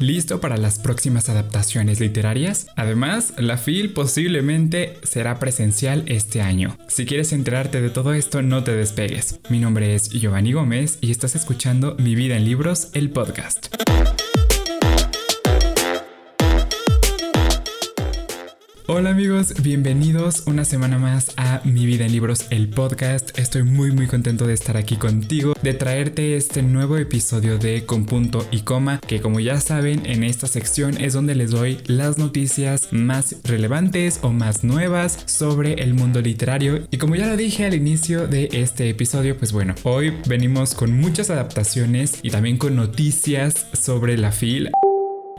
¿Listo para las próximas adaptaciones literarias? Además, la FIL posiblemente será presencial este año. Si quieres enterarte de todo esto, no te despegues. Mi nombre es Giovanni Gómez y estás escuchando Mi vida en libros, el podcast. Hola amigos, bienvenidos una semana más a Mi vida en libros, el podcast. Estoy muy muy contento de estar aquí contigo, de traerte este nuevo episodio de Con punto y coma, que como ya saben, en esta sección es donde les doy las noticias más relevantes o más nuevas sobre el mundo literario. Y como ya lo dije al inicio de este episodio, pues bueno, hoy venimos con muchas adaptaciones y también con noticias sobre la fila.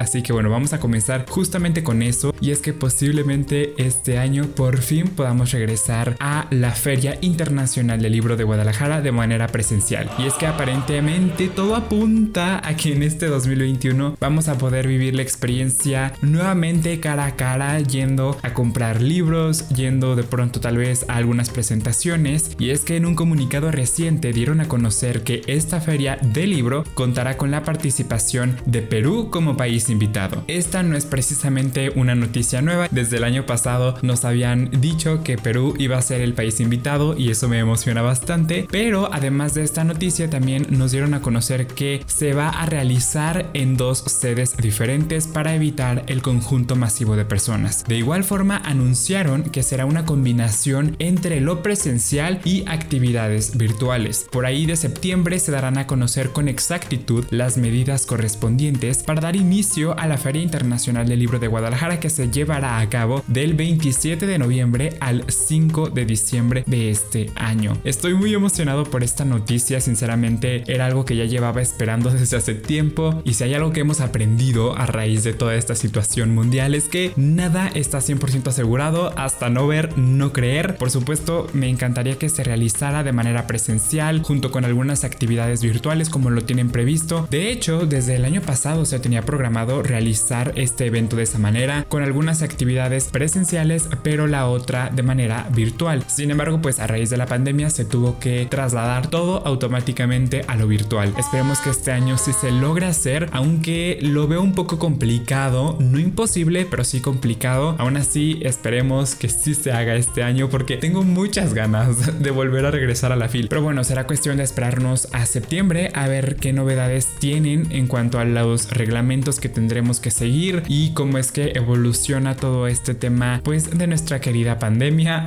Así que bueno, vamos a comenzar justamente con eso y es que posiblemente este año por fin podamos regresar a la Feria Internacional del Libro de Guadalajara de manera presencial. Y es que aparentemente todo apunta a que en este 2021 vamos a poder vivir la experiencia nuevamente cara a cara yendo a comprar libros, yendo de pronto tal vez a algunas presentaciones y es que en un comunicado reciente dieron a conocer que esta feria del libro contará con la participación de Perú como país invitado. Esta no es precisamente una noticia nueva, desde el año pasado nos habían dicho que Perú iba a ser el país invitado y eso me emociona bastante, pero además de esta noticia también nos dieron a conocer que se va a realizar en dos sedes diferentes para evitar el conjunto masivo de personas. De igual forma anunciaron que será una combinación entre lo presencial y actividades virtuales. Por ahí de septiembre se darán a conocer con exactitud las medidas correspondientes para dar inicio a la Feria Internacional del Libro de Guadalajara que se llevará a cabo del 27 de noviembre al 5 de diciembre de este año. Estoy muy emocionado por esta noticia, sinceramente era algo que ya llevaba esperando desde hace tiempo y si hay algo que hemos aprendido a raíz de toda esta situación mundial es que nada está 100% asegurado hasta no ver, no creer. Por supuesto, me encantaría que se realizara de manera presencial junto con algunas actividades virtuales como lo tienen previsto. De hecho, desde el año pasado se tenía programado realizar este evento de esa manera, con algunas actividades presenciales, pero la otra de manera virtual. Sin embargo, pues a raíz de la pandemia se tuvo que trasladar todo automáticamente a lo virtual. Esperemos que este año sí se logre hacer, aunque lo veo un poco complicado, no imposible, pero sí complicado. Aún así, esperemos que sí se haga este año porque tengo muchas ganas de volver a regresar a la fila. Pero bueno, será cuestión de esperarnos a septiembre a ver qué novedades tienen en cuanto a los reglamentos que tendremos que seguir y cómo es que evoluciona todo este tema pues de nuestra querida pandemia.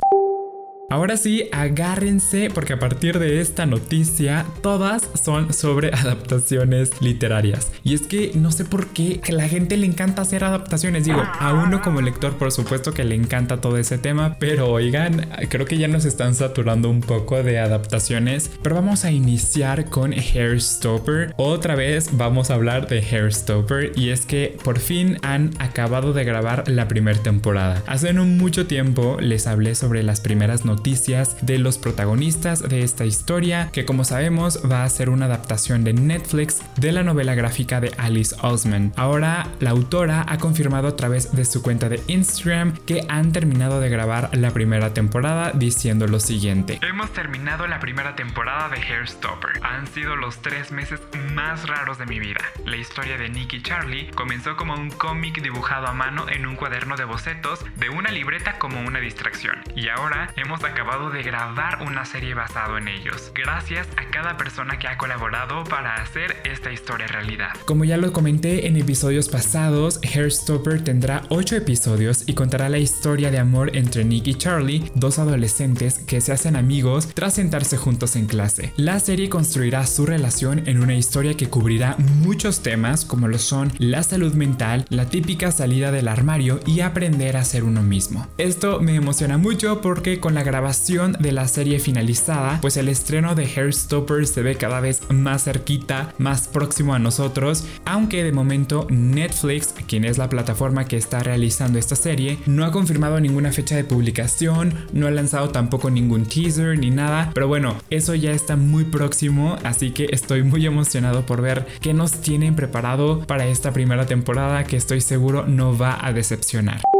Ahora sí, agárrense porque a partir de esta noticia todas son sobre adaptaciones literarias. Y es que no sé por qué que la gente le encanta hacer adaptaciones. Digo, a uno como lector por supuesto que le encanta todo ese tema, pero oigan, creo que ya nos están saturando un poco de adaptaciones. Pero vamos a iniciar con Hairstopper. Otra vez vamos a hablar de Hairstopper y es que por fin han acabado de grabar la primera temporada. Hace no mucho tiempo les hablé sobre las primeras noticias noticias de los protagonistas de esta historia, que como sabemos va a ser una adaptación de Netflix de la novela gráfica de Alice Osman. Ahora la autora ha confirmado a través de su cuenta de Instagram que han terminado de grabar la primera temporada diciendo lo siguiente. Hemos terminado la primera temporada de Hairstopper. Han sido los tres meses más raros de mi vida. La historia de Nick y Charlie comenzó como un cómic dibujado a mano en un cuaderno de bocetos de una libreta como una distracción. Y ahora hemos acabado de grabar una serie basado en ellos. Gracias a cada persona que ha colaborado para hacer esta historia realidad. Como ya lo comenté en episodios pasados, Hairstopper tendrá 8 episodios y contará la historia de amor entre Nick y Charlie, dos adolescentes que se hacen amigos tras sentarse juntos en clase. La serie construirá su relación en una historia que cubrirá muchos temas como lo son la salud mental, la típica salida del armario y aprender a ser uno mismo. Esto me emociona mucho porque con la grabación de la serie finalizada, pues el estreno de Hairstopper se ve cada vez más cerquita, más próximo a nosotros, aunque de momento Netflix, quien es la plataforma que está realizando esta serie, no ha confirmado ninguna fecha de publicación, no ha lanzado tampoco ningún teaser ni nada, pero bueno, eso ya está muy próximo, así que estoy muy emocionado por ver qué nos tienen preparado para esta primera temporada que estoy seguro no va a decepcionar.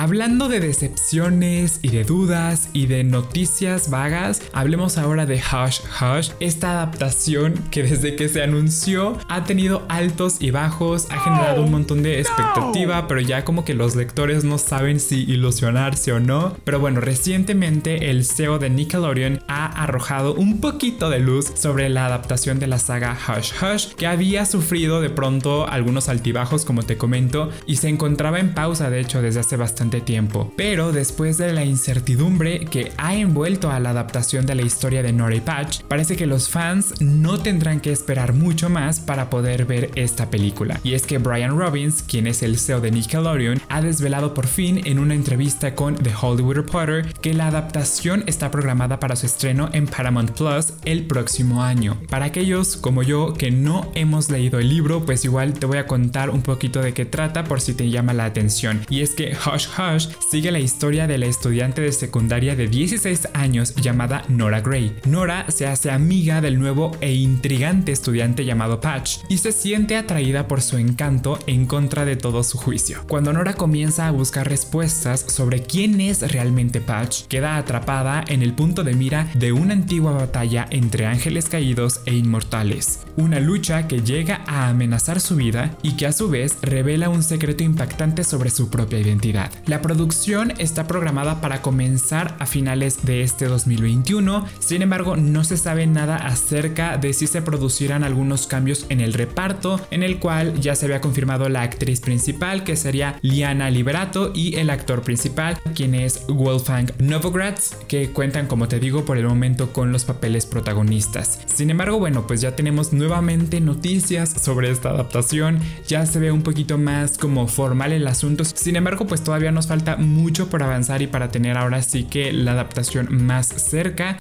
Hablando de decepciones y de dudas y de noticias vagas, hablemos ahora de Hush Hush, esta adaptación que desde que se anunció ha tenido altos y bajos, ha generado un montón de expectativa, pero ya como que los lectores no saben si ilusionarse o no. Pero bueno, recientemente el CEO de Nickelodeon ha arrojado un poquito de luz sobre la adaptación de la saga Hush Hush, que había sufrido de pronto algunos altibajos, como te comento, y se encontraba en pausa de hecho desde hace bastante tiempo. Pero después de la incertidumbre que ha envuelto a la adaptación de la historia de Nora Patch, parece que los fans no tendrán que esperar mucho más para poder ver esta película. Y es que Brian Robbins, quien es el CEO de Nickelodeon, ha desvelado por fin en una entrevista con The Hollywood Reporter que la adaptación está programada para su estreno en Paramount Plus el próximo año. Para aquellos como yo que no hemos leído el libro, pues igual te voy a contar un poquito de qué trata por si te llama la atención. Y es que Hush Hush sigue la historia de la estudiante de secundaria de 16 años llamada Nora Gray. Nora se hace amiga del nuevo e intrigante estudiante llamado Patch y se siente atraída por su encanto en contra de todo su juicio. Cuando Nora comienza a buscar respuestas sobre quién es realmente Patch, queda atrapada en el punto de mira de una antigua batalla entre ángeles caídos e inmortales. Una lucha que llega a amenazar su vida y que a su vez revela un secreto impactante sobre su propia identidad. La producción está programada para comenzar a finales de este 2021, sin embargo no se sabe nada acerca de si se producirán algunos cambios en el reparto, en el cual ya se había confirmado la actriz principal que sería Liana Liberato y el actor principal quien es Wolfgang Novogratz, que cuentan como te digo por el momento con los papeles protagonistas. Sin embargo, bueno, pues ya tenemos nuevamente noticias sobre esta adaptación, ya se ve un poquito más como formal el asunto, sin embargo, pues todavía nos falta mucho por avanzar y para tener ahora sí que la adaptación más cerca.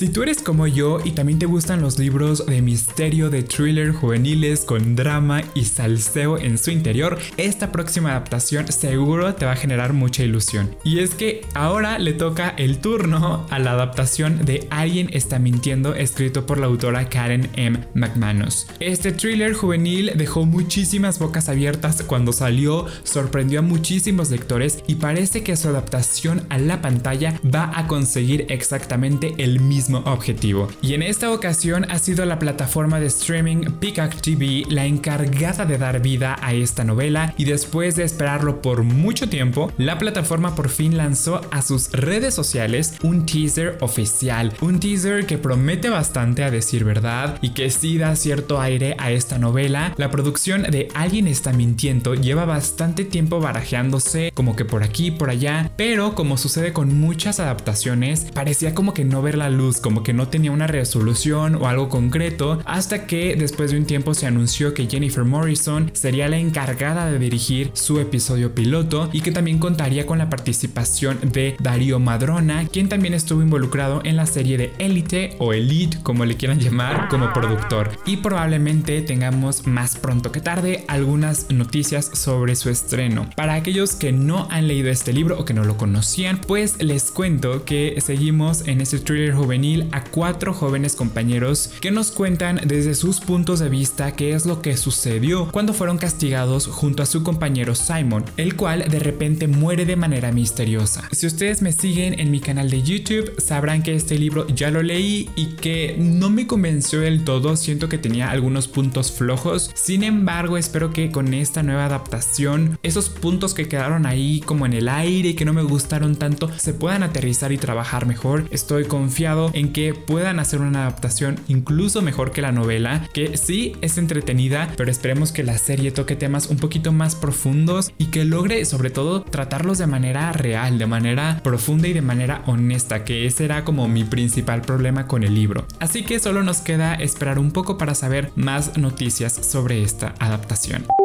Si tú eres como yo y también te gustan los libros de misterio, de thriller juveniles con drama y salseo en su interior, esta próxima adaptación seguro te va a generar mucha ilusión. Y es que ahora le toca el turno a la adaptación de Alguien está mintiendo escrito por la autora Karen M. McManus. Este thriller juvenil dejó muchísimas bocas abiertas cuando salió, sorprendió a muchísimos lectores y parece que su adaptación a la pantalla va a conseguir exactamente el objetivo. Y en esta ocasión ha sido la plataforma de streaming Peacock TV la encargada de dar vida a esta novela y después de esperarlo por mucho tiempo, la plataforma por fin lanzó a sus redes sociales un teaser oficial, un teaser que promete bastante a decir verdad y que sí da cierto aire a esta novela. La producción de Alguien está mintiendo lleva bastante tiempo barajeándose como que por aquí, por allá, pero como sucede con muchas adaptaciones, parecía como que no ver la luz como que no tenía una resolución o algo concreto, hasta que después de un tiempo se anunció que Jennifer Morrison sería la encargada de dirigir su episodio piloto y que también contaría con la participación de Darío Madrona, quien también estuvo involucrado en la serie de Elite o Elite, como le quieran llamar, como productor. Y probablemente tengamos más pronto que tarde algunas noticias sobre su estreno. Para aquellos que no han leído este libro o que no lo conocían, pues les cuento que seguimos en este thriller juvenil a cuatro jóvenes compañeros que nos cuentan desde sus puntos de vista qué es lo que sucedió cuando fueron castigados junto a su compañero Simon, el cual de repente muere de manera misteriosa. Si ustedes me siguen en mi canal de YouTube, sabrán que este libro ya lo leí y que no me convenció del todo, siento que tenía algunos puntos flojos, sin embargo espero que con esta nueva adaptación, esos puntos que quedaron ahí como en el aire y que no me gustaron tanto, se puedan aterrizar y trabajar mejor. Estoy confiado en que puedan hacer una adaptación incluso mejor que la novela, que sí es entretenida, pero esperemos que la serie toque temas un poquito más profundos y que logre sobre todo tratarlos de manera real, de manera profunda y de manera honesta, que ese era como mi principal problema con el libro. Así que solo nos queda esperar un poco para saber más noticias sobre esta adaptación.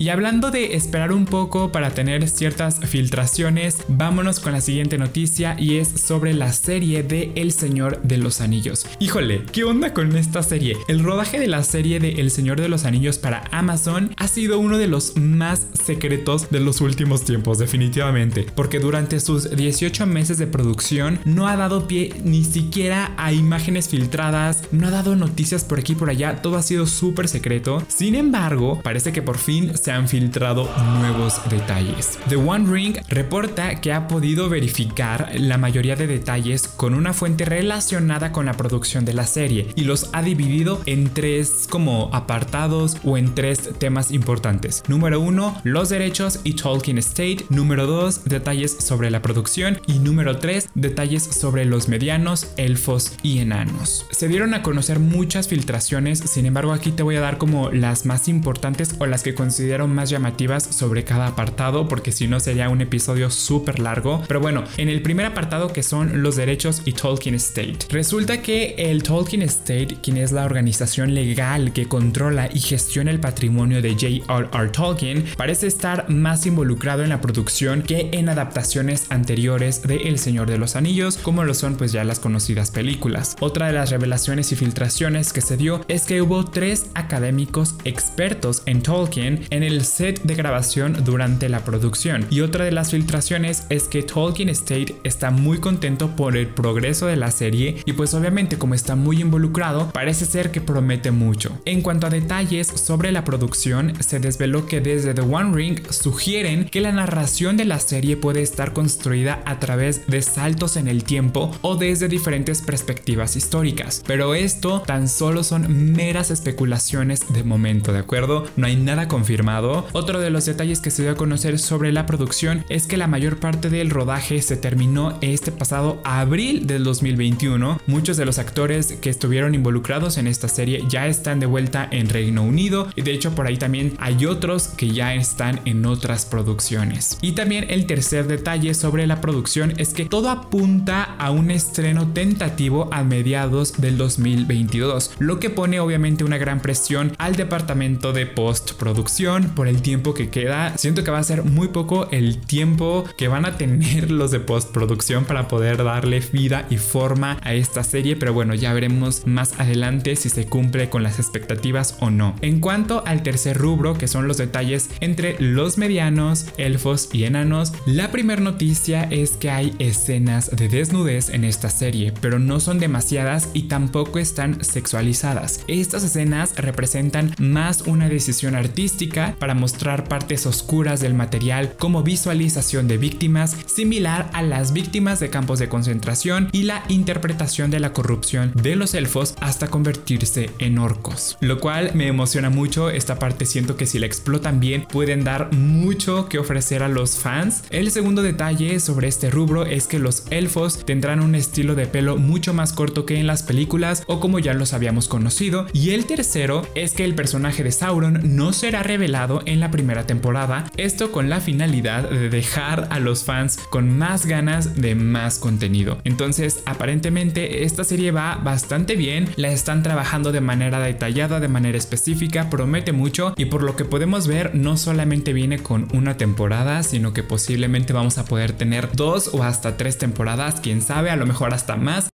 Y hablando de esperar un poco para tener ciertas filtraciones, vámonos con la siguiente noticia y es sobre la serie de El Señor de los Anillos. Híjole, ¿qué onda con esta serie? El rodaje de la serie de El Señor de los Anillos para Amazon ha sido uno de los más secretos de los últimos tiempos, definitivamente, porque durante sus 18 meses de producción no ha dado pie ni siquiera a imágenes filtradas, no ha dado noticias por aquí y por allá, todo ha sido súper secreto. Sin embargo, parece que por fin se han filtrado nuevos detalles. The One Ring reporta que ha podido verificar la mayoría de detalles con una fuente relacionada con la producción de la serie y los ha dividido en tres como apartados o en tres temas importantes. Número uno, los derechos y Tolkien Estate. Número dos, detalles sobre la producción. Y número tres, detalles sobre los medianos, elfos y enanos. Se dieron a conocer muchas filtraciones, sin embargo aquí te voy a dar como las más importantes o las que considero más llamativas sobre cada apartado, porque si no sería un episodio súper largo. Pero bueno, en el primer apartado que son los derechos y Tolkien Estate. Resulta que el Tolkien Estate, quien es la organización legal que controla y gestiona el patrimonio de J.R.R. Tolkien, parece estar más involucrado en la producción que en adaptaciones anteriores de El Señor de los Anillos, como lo son pues ya las conocidas películas. Otra de las revelaciones y filtraciones que se dio es que hubo tres académicos expertos en Tolkien en el set de grabación durante la producción. Y otra de las filtraciones es que Tolkien Estate está muy contento por el progreso de la serie y pues obviamente como está muy involucrado, parece ser que promete mucho. En cuanto a detalles sobre la producción, se desveló que desde The One Ring sugieren que la narración de la serie puede estar construida a través de saltos en el tiempo o desde diferentes perspectivas históricas. Pero esto tan solo son meras especulaciones de momento, ¿de acuerdo? No hay nada confirmado. Otro de los detalles que se dio a conocer sobre la producción es que la mayor parte del rodaje se terminó este pasado abril del 2021. Muchos de los actores que estuvieron involucrados en esta serie ya están de vuelta en Reino Unido y de hecho por ahí también hay otros que ya están en otras producciones. Y también el tercer detalle sobre la producción es que todo apunta a un estreno tentativo a mediados del 2022, lo que pone obviamente una gran presión al departamento de postproducción por el tiempo que queda. Siento que va a ser muy poco el tiempo que van a tener los de postproducción para poder darle vida y forma a esta serie, pero bueno, ya veremos más adelante si se cumple con las expectativas o no. En cuanto al tercer rubro, que son los detalles entre los medianos, elfos y enanos, la primera noticia es que hay escenas de desnudez en esta serie, pero no son demasiadas y tampoco están sexualizadas. Estas escenas representan más una decisión artística para mostrar partes oscuras del material como visualización de víctimas, similar a las víctimas de campos de concentración y la interpretación de la corrupción de los elfos hasta convertirse en orcos. Lo cual me emociona mucho, esta parte siento que si la explotan bien pueden dar mucho que ofrecer a los fans. El segundo detalle sobre este rubro es que los elfos tendrán un estilo de pelo mucho más corto que en las películas o como ya los habíamos conocido. Y el tercero es que el personaje de Sauron no será revelado en la primera temporada, esto con la finalidad de dejar a los fans con más ganas de más contenido. Entonces, aparentemente esta serie va bastante bien, la están trabajando de manera detallada, de manera específica, promete mucho y por lo que podemos ver no solamente viene con una temporada, sino que posiblemente vamos a poder tener dos o hasta tres temporadas, quién sabe, a lo mejor hasta más.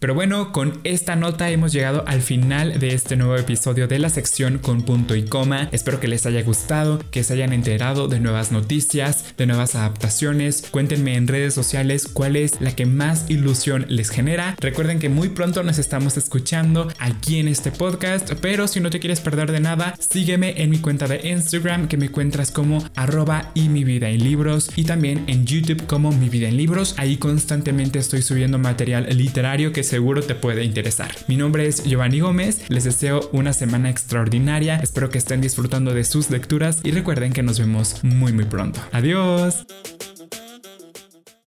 Pero bueno, con esta nota hemos llegado al final de este nuevo episodio de la sección con punto y coma. Espero que les haya gustado, que se hayan enterado de nuevas noticias, de nuevas adaptaciones. Cuéntenme en redes sociales cuál es la que más ilusión les genera. Recuerden que muy pronto nos estamos escuchando aquí en este podcast, pero si no te quieres perder de nada, sígueme en mi cuenta de Instagram que me encuentras como arroba y mi vida en libros y también en YouTube como mi vida en libros. Ahí constantemente estoy subiendo material literario que seguro te puede interesar. Mi nombre es Giovanni Gómez, les deseo una semana extraordinaria, espero que estén disfrutando de sus lecturas y recuerden que nos vemos muy muy pronto. Adiós.